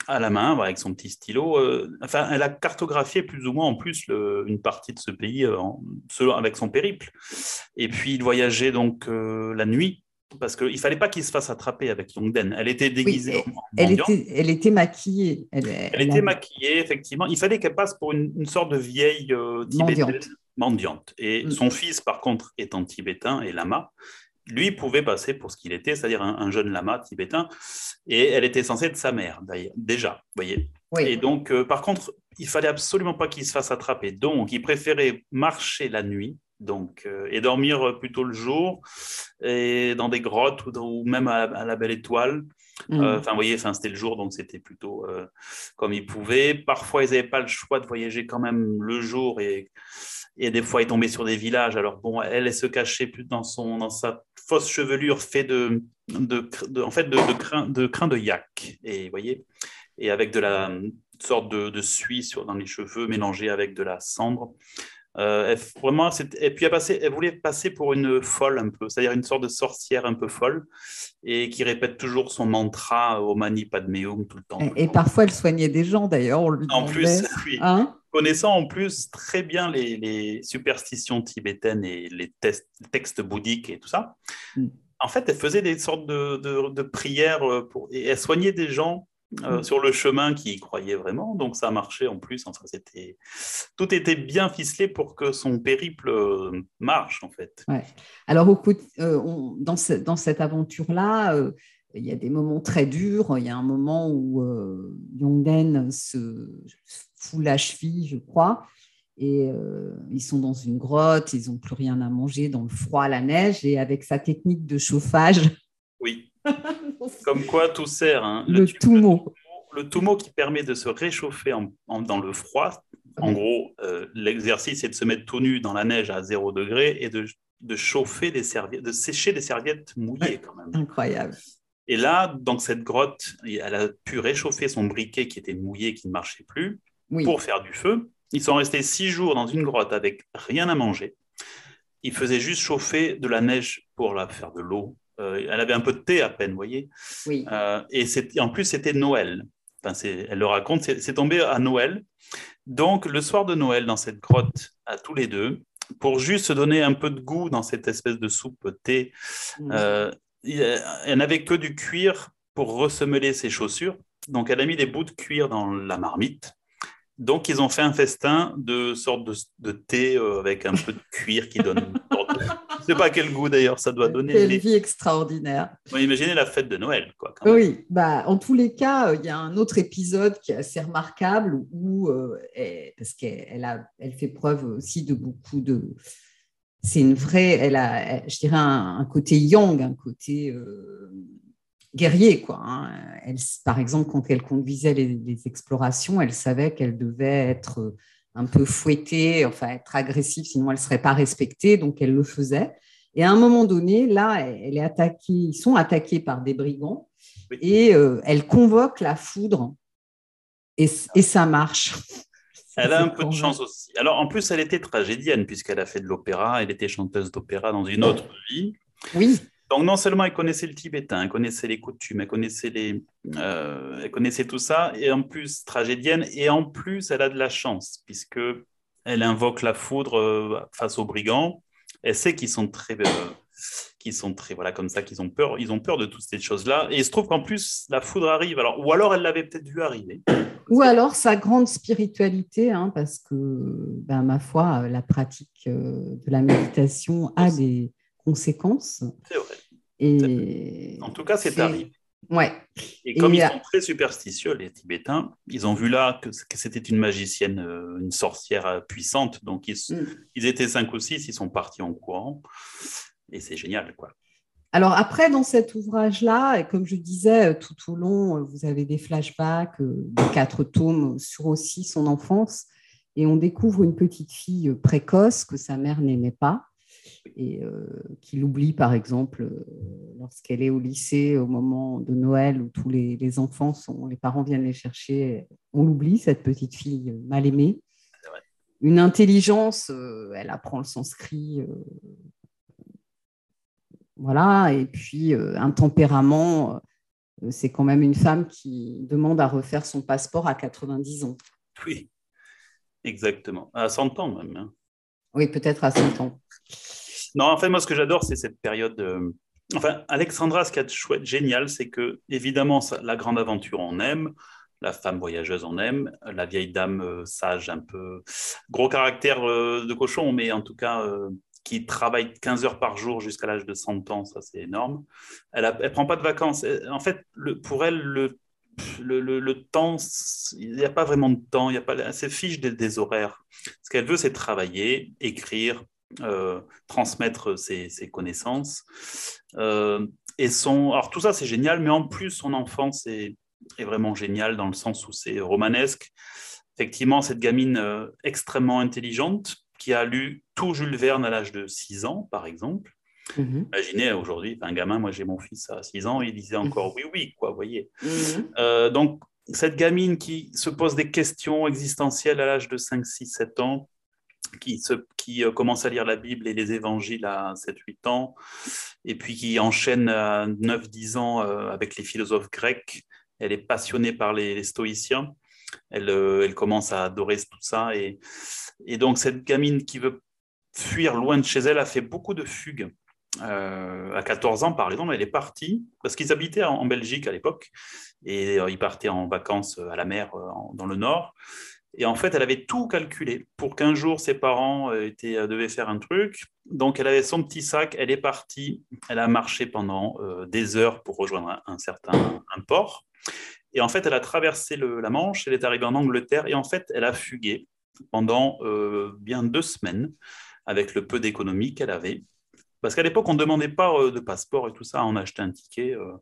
à la main, avec son petit stylo. Euh, enfin, elle a cartographié plus ou moins en plus une partie de ce pays euh, avec son périple. Et puis, il voyageait donc euh, la nuit. Parce qu'il ne fallait pas qu'il se fasse attraper avec Yongden. Elle était déguisée elle, était, elle était maquillée. Elle, était maquillée, effectivement. Il fallait qu'elle passe pour une, sorte de vieille tibétaine mendiante. Et mm. son fils, par contre, étant tibétain et lama, lui pouvait passer pour ce qu'il était, c'est-à-dire un, jeune lama tibétain, et elle était censée être sa mère, déjà, vous voyez. Et donc, euh, par contre, il fallait absolument pas qu'il se fasse attraper. Donc, il préférait marcher la nuit, donc, euh, et dormir plutôt le jour, et dans des grottes ou, même à, la belle étoile. Mm. Euh, enfin, vous voyez, c'était le jour, donc c'était plutôt comme il pouvait. Parfois, ils n'avaient pas le choix de voyager quand même le jour et et des fois, il tombait sur des villages. Alors, bon, elle, elle se cachait plus dans, son, dans sa fausse chevelure fait de, de, en fait, de, de, crin, de crin de yak. Et voyez, et avec de la sorte de, de suie sur, dans les cheveux mélangée avec de la cendre. Euh, elle, vraiment, et puis elle, passait, elle, voulait passer pour une folle un peu, c'est-à-dire une sorte de sorcière un peu folle et qui répète toujours son mantra au mani padmeum tout le temps. Et, parfois elle soignait des gens d'ailleurs. En plus, oui. Hein? Connaissant en plus très bien les, superstitions tibétaines et les textes bouddhiques et tout ça, mm. en fait, elle faisait des sortes de, prières euh, pour, et elle soignait des gens euh, mm. sur le chemin qui y croyaient vraiment. Donc ça marchait en plus. Enfin, c'était tout était bien ficelé pour que son périple euh, marche en fait. Alors au coup, dans, dans, cette aventure là. il y a des moments très durs. Il y a un moment où Yongden se fout la cheville, je crois. Et euh, ils sont dans une grotte, ils n'ont plus rien à manger dans le froid, la neige, et avec sa technique de chauffage. Oui. Comme quoi tout sert. Hein. Le, toumo. Le toumo qui permet de se réchauffer dans le froid. En gros, euh, l'exercice est de se mettre tout nu dans la neige à 0 degré et de, de chauffer des serviettes, de sécher des serviettes mouillées quand même. Incroyable. Et là, dans cette grotte, elle a pu réchauffer son briquet qui était mouillé, qui ne marchait plus pour faire du feu. Ils sont restés six jours dans une grotte avec rien à manger. Ils faisaient juste chauffer de la neige pour la faire de l'eau. Euh, elle avait un peu de thé à peine, vous voyez. Oui. Euh, et en plus, c'était Noël. Enfin, elle le raconte, c'est tombé à Noël. Donc, le soir de Noël, dans cette grotte, à tous les deux, pour juste se donner un peu de goût dans cette espèce de soupe thé, mmh. euh, elle n'avait que du cuir pour ressemeler ses chaussures. Donc, elle a mis des bouts de cuir dans la marmite. Donc, ils ont fait un festin de sorte de, thé euh, avec un peu de cuir qui donne. Je ne sais pas quel goût d'ailleurs ça doit donner. Quelle vie extraordinaire. imaginez la fête de Noël. Quoi, oui, bah, en tous les cas, euh, il y a un autre épisode qui est assez remarquable où, euh, parce qu'elle a, elle fait preuve aussi de beaucoup de. C'est une vraie, elle a, je dirais, un, côté yang, un côté guerrier. Quoi, hein. elle, par exemple, quand elle conduisait les, explorations, elle savait qu'elle devait être un peu fouettée, enfin être agressive, sinon elle ne serait pas respectée, donc elle le faisait. Et à un moment donné, là, elle est attaquée, ils sont attaqués par des brigands et euh, elle convoque la foudre et, et ça marche. Elle a un peu de chance aussi. Alors, en plus, elle était tragédienne, puisqu'elle a fait de l'opéra, elle était chanteuse d'opéra dans une autre vie. Oui. Donc, non seulement elle connaissait le tibétain, elle connaissait les coutumes, elle connaissait, les, euh, elle connaissait tout ça, et en plus, tragédienne, et en plus, elle a de la chance, puisque elle invoque la foudre euh, face aux brigands. Elle sait qu'ils sont très. Euh, qui sont très voilà comme ça qu'ils ont peur ils ont peur de toutes ces choses là et il se trouve qu'en plus la foudre arrive alors ou alors elle l'avait peut-être vu arriver ou alors sa grande spiritualité, hein, parce que, ben, ma foi, la pratique euh, de la méditation a des conséquences. C'est vrai. Et en tout cas, c'est arrivé. Ouais. Et comme ils sont très superstitieux, les Tibétains, ils ont vu là que, c'était une magicienne, euh, une sorcière euh, puissante. Donc, ils, mm. ils, étaient cinq ou six, ils sont partis en courant. Et c'est génial, quoi. Alors après, dans cet ouvrage-là, comme je disais, euh, tout au long, euh, vous avez des flashbacks euh, de quatre tomes sur aussi son enfance, et on découvre une petite fille précoce que sa mère n'aimait pas, et qui l'oublie par exemple lorsqu'elle est au lycée au moment de Noël où tous les, enfants sont, les parents viennent les chercher, on l'oublie cette petite fille mal aimée. Une intelligence, elle apprend le sanskrit voilà, et puis euh, un tempérament, euh, c'est quand même une femme qui demande à refaire son passeport à 90 ans. Oui, exactement. À 100 ans même. Hein. Oui, peut-être à 100 ans. Non, en fait, moi, ce que j'adore, c'est cette période. Euh, enfin, Alexandra, ce qui est chouette, génial, c'est que, évidemment, la grande aventure, on aime. La femme voyageuse, on aime. La vieille dame sage, un peu gros caractère de cochon, mais en tout cas qui travaille 15 heures par jour jusqu'à l'âge de 100 ans, ça c'est énorme. Elle ne prend pas de vacances. En fait, pour elle, le, le, le, temps, il n'y a pas vraiment de temps, il y a pas, elle se fiche des, horaires. Ce qu'elle veut, c'est travailler, écrire, euh, transmettre ses, ses connaissances. Euh, et son, alors tout ça, c'est génial, mais en plus, son enfance est, est vraiment géniale dans le sens où c'est romanesque. Effectivement, cette gamine euh, extrêmement intelligente, qui a lu tout Jules Verne à l'âge de 6 ans, par exemple. Mhm. Imaginez aujourd'hui, un gamin, moi j'ai mon fils à 6 ans, il disait encore mhm. oui, oui, quoi, vous voyez. Mhm. Donc, cette gamine qui se pose des questions existentielles à l'âge de 5, 6, 7 ans, qui, euh, commence à lire la Bible et les évangiles à 7, 8 ans, et puis qui enchaîne à 9, 10 ans euh, avec les philosophes grecs. Elle est passionnée par les, stoïciens. Elle, elle, commence à adorer tout ça. Et, donc, cette gamine qui veut fuir loin de chez elle a fait beaucoup de fugues. Euh, à 14 ans, par exemple, elle est partie, parce qu'ils habitaient en, Belgique à l'époque, et euh, ils partaient en vacances à la mer euh, dans le nord. Et en fait, elle avait tout calculé pour qu'un jour ses parents étaient, devaient faire un truc. Donc, elle avait son petit sac, elle est partie, elle a marché pendant des heures pour rejoindre un, certain port. Et en fait, elle a traversé la Manche, elle est arrivée en Angleterre, et en fait, elle a fugué pendant euh, bien deux semaines avec le peu d'économie qu'elle avait. Parce qu'à l'époque, on ne demandait pas euh, de passeport et tout ça, on achetait un ticket. Euh.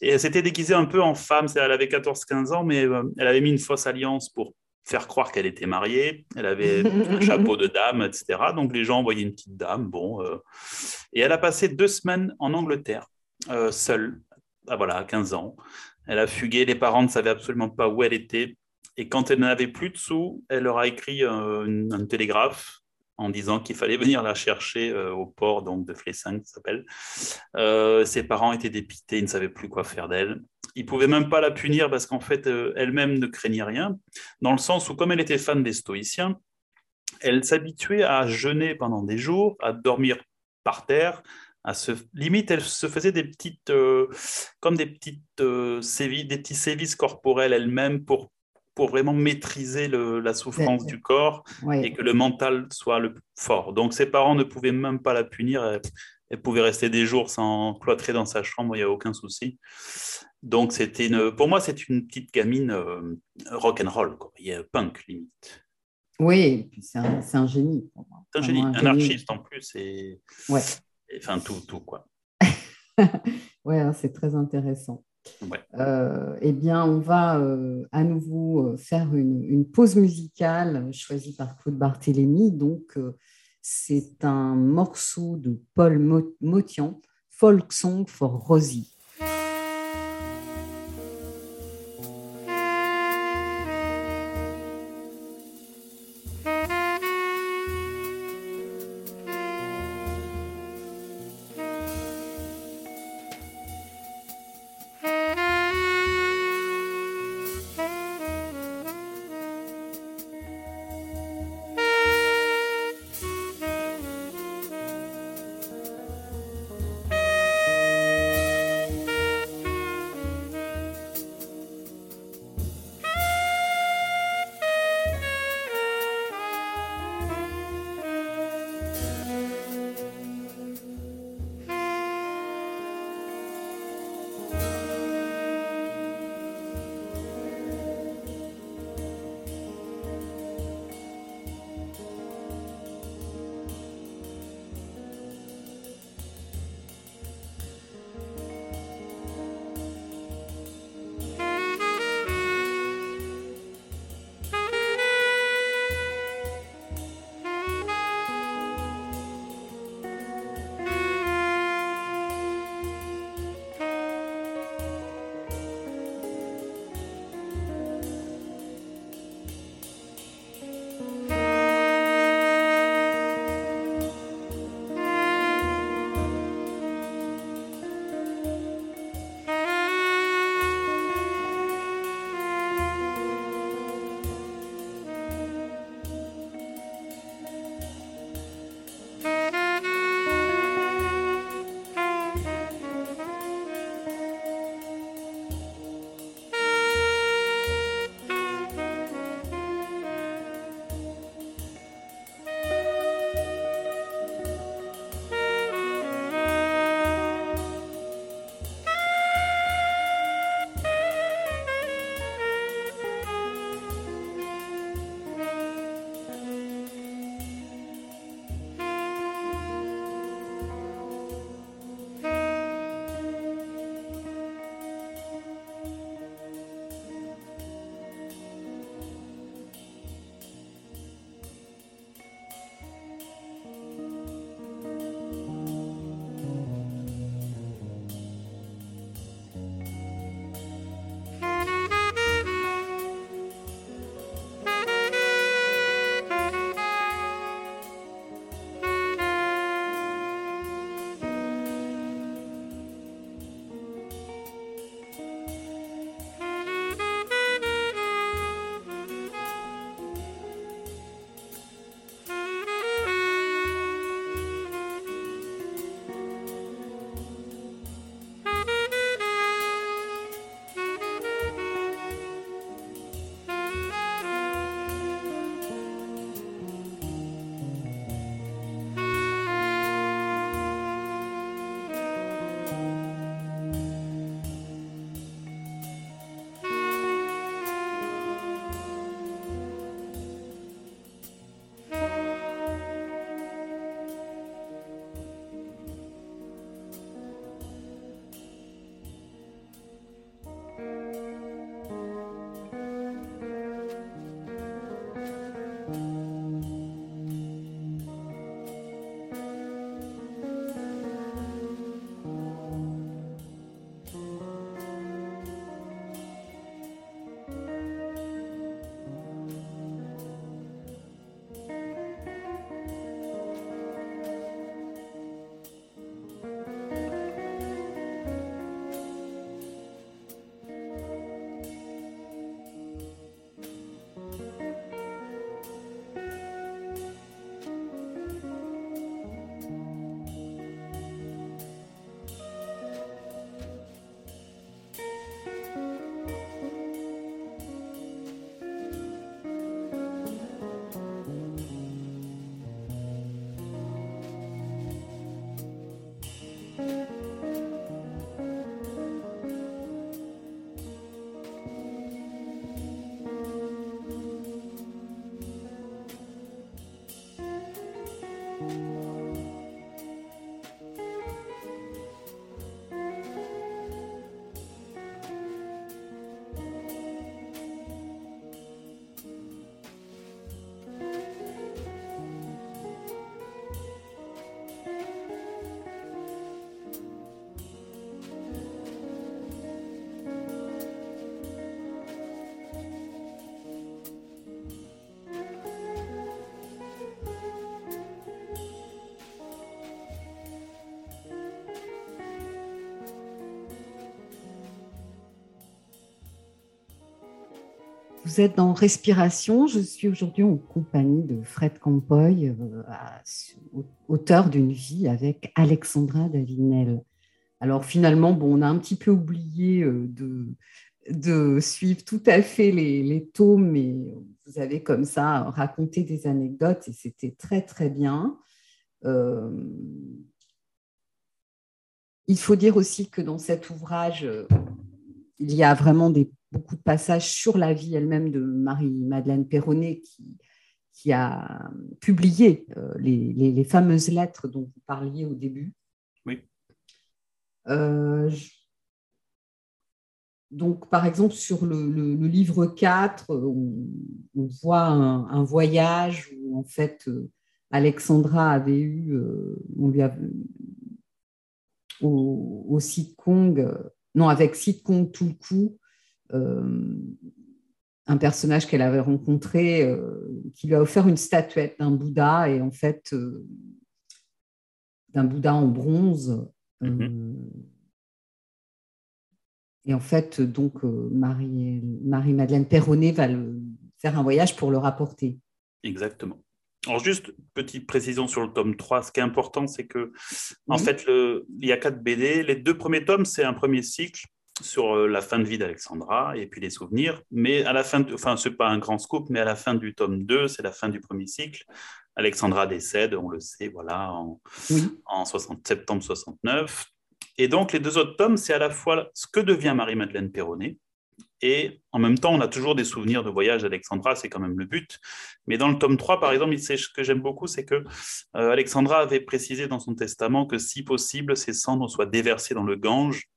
Et elle s'était déguisée un peu en femme, elle avait 14-15 ans, mais elle avait mis une fausse alliance pour faire croire qu'elle était mariée. Elle avait un chapeau de dame, etc. Donc les gens voyaient une petite dame. Bon, Et elle a passé deux semaines en Angleterre, seule, ah, voilà, à 15 ans. Elle a fugué, les parents ne savaient absolument pas où elle était. Et quand elle n'avait plus de sous, elle leur a écrit un, un télégraphe en disant qu'il fallait venir la chercher euh, au port donc de Flessin, qui s'appelle. Euh, ses parents étaient dépités, ils ne savaient plus quoi faire d'elle. Ils pouvaient même pas la punir parce qu'en fait, euh, elle-même ne craignait rien, dans le sens où, comme elle était fan des stoïciens, elle s'habituait à jeûner pendant des jours, à dormir par terre, à se limite elle se faisait des petites comme des petites sévices, des petits sévices corporels elle-même pour pour vraiment maîtriser la souffrance du corps et que le mental soit le fort. Donc ses parents ne pouvaient même pas la punir. Elle, pouvait rester des jours sans cloîtrer dans sa chambre, il n'y a aucun souci. Donc c'était une, pour moi, c'est une petite gamine euh, rock and roll, quoi. Il y a punk limite. Oui, c'est un, un, génie. C'est un génie, un, artiste en plus et, ouais. enfin tout, tout quoi. ouais, hein, c'est très intéressant. Euh, eh bien, on va euh, à nouveau euh, faire une, pause musicale choisie par Claude Barthélémy. Donc, c'est un morceau de Paul Motian, Folk Song for Rosie. Música Vous êtes dans Respiration. Je suis aujourd'hui en compagnie de Fred Campoy, euh, auteur d'une vie avec Alexandra Davinel. Alors finalement, bon, on a un petit peu oublié euh, de, suivre tout à fait les, les tomes, mais vous avez comme ça raconté des anecdotes et c'était très très bien. Euh, il faut dire aussi que dans cet ouvrage, il y a vraiment des beaucoup de passages sur la vie elle-même de Marie-Madeleine Perronnet qui, qui a publié euh, les, fameuses lettres dont vous parliez au début. Oui. Euh, donc, par exemple, sur le, livre 4, on, voit un, voyage où, en fait, euh, Alexandra avait eu, on lui a, au, au Kong, non, avec Kong tout le coup, euh, un personnage qu'elle avait rencontré euh, qui lui a offert une statuette d'un Bouddha et en fait euh, d'un Bouddha en bronze. Mhm. Et en fait, donc, Marie, Marie-Madeleine Perronnet va le, faire un voyage pour le rapporter. Exactement. Alors, juste petite précision sur le tome 3. Ce qui est important, c'est que, en fait, le, il y a quatre BD. Les deux premiers tomes, c'est un premier cycle sur euh, la fin de vie d'Alexandra et puis les souvenirs. Mais à la fin, enfin, ce n'est pas un grand scoop, mais à la fin du tome 2, c'est la fin du premier cycle. Alexandra décède, on le sait, voilà, en, en 60, septembre 69. Et donc, les deux autres tomes, c'est à la fois ce que devient Marie-Madeleine Perronnet, et en même temps, on a toujours des souvenirs de voyage d'Alexandra, c'est quand même le but. Mais dans le tome 3, par exemple, ce que j'aime beaucoup, c'est que euh, Alexandra avait précisé dans son testament que si possible, ses cendres soient déversées dans le Gange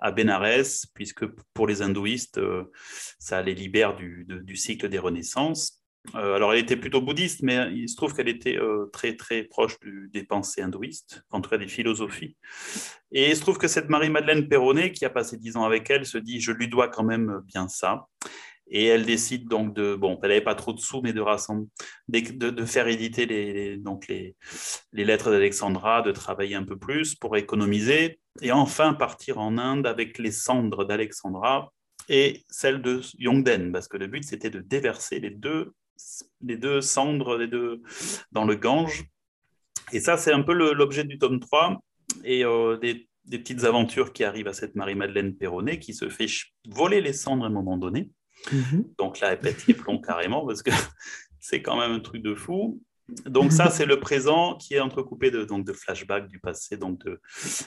à Bénarès, puisque pour les hindouistes, euh, ça les libère du, cycle des renaissances. Euh, alors, elle était plutôt bouddhiste, mais il se trouve qu'elle était euh, très, très proche des pensées hindouistes, en tout cas des philosophies. Et il se trouve que cette Marie-Madeleine Perronnet, qui a passé dix ans avec elle, se dit Je lui dois quand même bien ça. Et elle décide donc de, bon, elle n'avait pas trop de sous, mais de, rassembler, de, faire éditer les, donc les, les lettres d'Alexandra, de travailler un peu plus pour économiser, et enfin partir en Inde avec les cendres d'Alexandra et celles de Yongden, parce que le but c'était de déverser les deux, les deux cendres les deux, dans le Gange. Et ça, c'est un peu l'objet du tome 3 et euh, des, des, petites aventures qui arrivent à cette Marie-Madeleine Perronnet qui se fait voler les cendres à un moment donné. Mhm. Donc là, pète les plombs carrément parce que c'est quand même un truc de fou. Donc ça, c'est le présent qui est entrecoupé de, donc, de flashbacks du passé, donc de,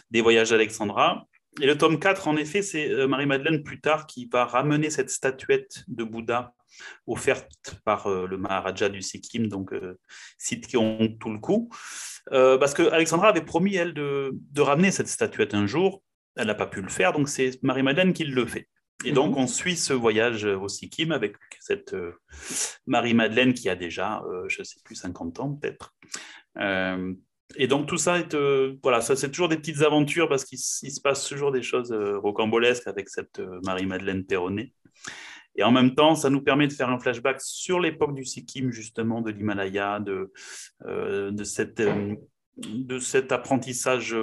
des voyages d'Alexandra. Et le tome 4, en effet, c'est euh, Marie-Madeleine plus tard qui va ramener cette statuette de Bouddha offerte par euh, le Maharaja du Sikkim, donc euh, Sitkyon Tulku, euh, parce que Alexandra avait promis, elle, de ramener cette statuette un jour. Elle n'a pas pu le faire, donc c'est Marie-Madeleine qui le fait. Et donc, mhm. on suit ce voyage au Sikkim avec cette euh, Marie-Madeleine qui a déjà, euh, je ne sais plus, 50 ans peut-être. Euh, et donc, tout ça est. voilà, ça, c'est toujours des petites aventures parce qu'il se passe toujours des choses rocambolesques avec cette Marie-Madeleine Perronnet. Et en même temps, ça nous permet de faire un flashback sur l'époque du Sikkim, justement, de l'Himalaya, de, de, cette, de cet apprentissage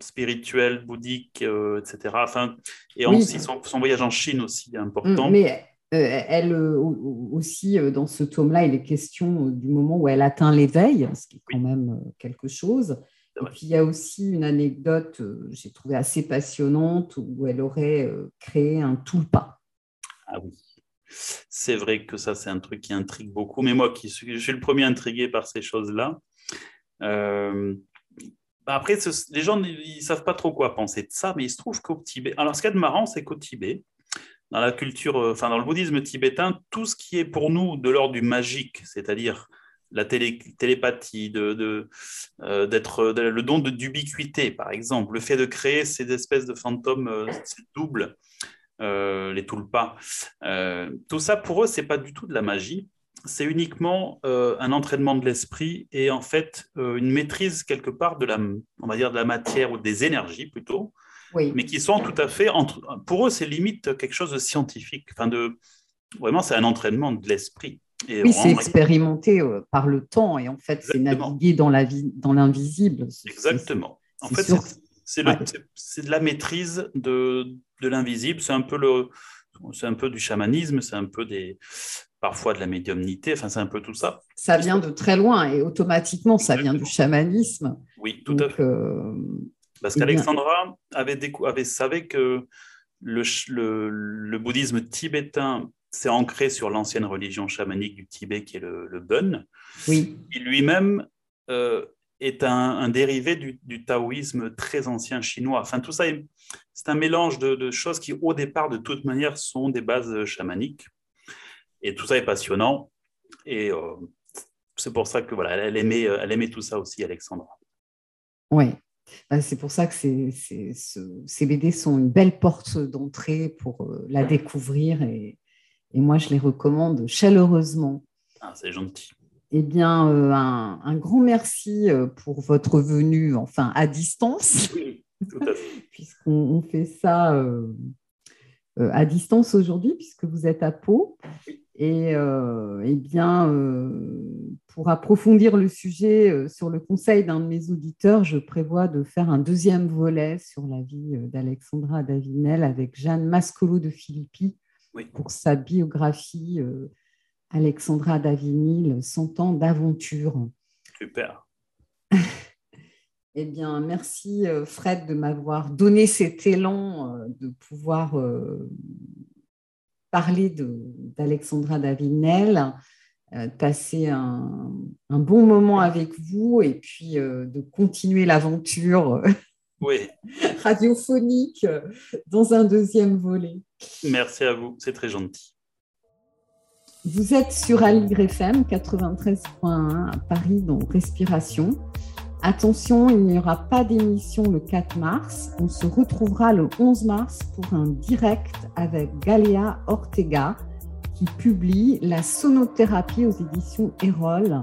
spirituel, bouddhique, euh, etc. Enfin, et aussi son, voyage en Chine aussi important. Mm, mais euh, elle euh, aussi, dans ce tome-là, il est question du moment où elle atteint l'éveil, ce qui est quand même quelque chose. Et puis il y a aussi une anecdote, j'ai trouvé assez passionnante, où elle aurait créé un tulpa. Ah oui. C'est vrai que ça, c'est un truc qui intrigue beaucoup. Mais moi, qui suis, je suis le premier intrigué par ces choses-là. Euh, bah, après, les gens ne savent pas trop quoi penser de ça, mais il se trouve qu'au Tibet. Alors, ce qui est de marrant, c'est qu'au Tibet, dans la culture, euh, enfin, dans le bouddhisme tibétain, tout ce qui est pour nous de l'ordre du magique, c'est-à-dire la télépathie, de, euh, d'être le don d'ubiquité, par exemple, le fait de créer ces espèces de fantômes euh, doubles, les tulpas, tout ça pour eux, c'est pas du tout de la magie, c'est uniquement euh, un entraînement de l'esprit et en fait euh, une maîtrise quelque part de la, on va dire de la matière ou des énergies plutôt, mais qui sont tout à fait entre, pour eux c'est limite quelque chose de scientifique. Enfin de, vraiment c'est un entraînement de l'esprit. oui, c'est expérimenté euh, par le temps et en fait c'est naviguer dans la vie, dans l'invisible. Exactement. En fait, c'est de la maîtrise de, de l'invisible. C'est un peu le c'est un peu du chamanisme, c'est un peu des, parfois de la médiumnité, enfin c'est un peu tout ça. Ça vient de très loin et automatiquement ça vient du chamanisme. Oui, tout à fait. Euh, Parce eh qu'Alexandra avait, avait savait que le, le, bouddhisme tibétain s'est ancré sur l'ancienne religion chamanique du Tibet qui est le, le Bön. Oui. Il lui-même euh, est un, dérivé du, taoïsme très ancien chinois. Enfin, tout ça, c'est un mélange de, choses qui, au départ, de toute manière, sont des bases chamaniques. Et tout ça est passionnant. Et euh, c'est pour ça que voilà, elle aimait, elle aimait tout ça aussi, Alexandra. Oui, bah, c'est pour ça que ces, BD sont une belle porte d'entrée pour euh, la découvrir. Et, et moi, je les recommande chaleureusement. Ah, c'est gentil. Eh bien, euh, un, grand merci euh, pour votre venue, enfin, à distance, puisqu'on fait ça euh, à distance aujourd'hui, puisque vous êtes à Pau. Et eh bien, pour approfondir le sujet sur le conseil d'un de mes auditeurs, je prévois de faire un deuxième volet sur la vie d'Alexandra Davinel avec Jeanne Mascolo de Philippi pour sa biographie Alexandra Davinil, 100 ans d'aventure. Super. eh bien, merci euh, Fred de m'avoir donné cet élan euh, de pouvoir euh, parler d'Alexandra Davinel, passer un, bon moment avec vous et puis de continuer l'aventure radiophonique dans un deuxième volet. Merci à vous, c'est très gentil. Vous êtes sur Aligre FM 93.1 à Paris dans Respiration. Attention, il n'y aura pas d'émission le 4 mars. On se retrouvera le 11 mars pour un direct avec Galéa Ortega qui publie La sonothérapie aux éditions Erol.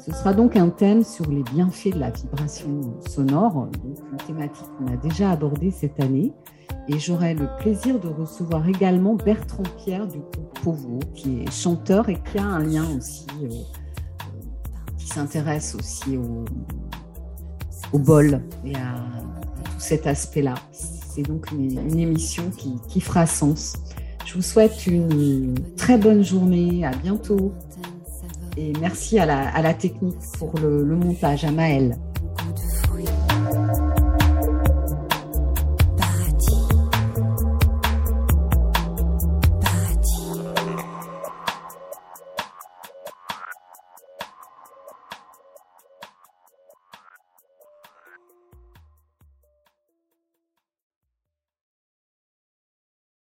Ce sera donc un thème sur les bienfaits de la vibration sonore, donc une thématique qu'on a déjà abordée cette année. Et j'aurai le plaisir de recevoir également Bertrand Pierre du groupe Povo, qui est chanteur et qui a un lien aussi, euh, qui s'intéresse aussi au, bol et à, tout cet aspect-là. C'est donc une, émission qui, fera sens. Je vous souhaite une très bonne journée, à bientôt. Et merci à la, à la technique pour le, le montage, à Maëlle.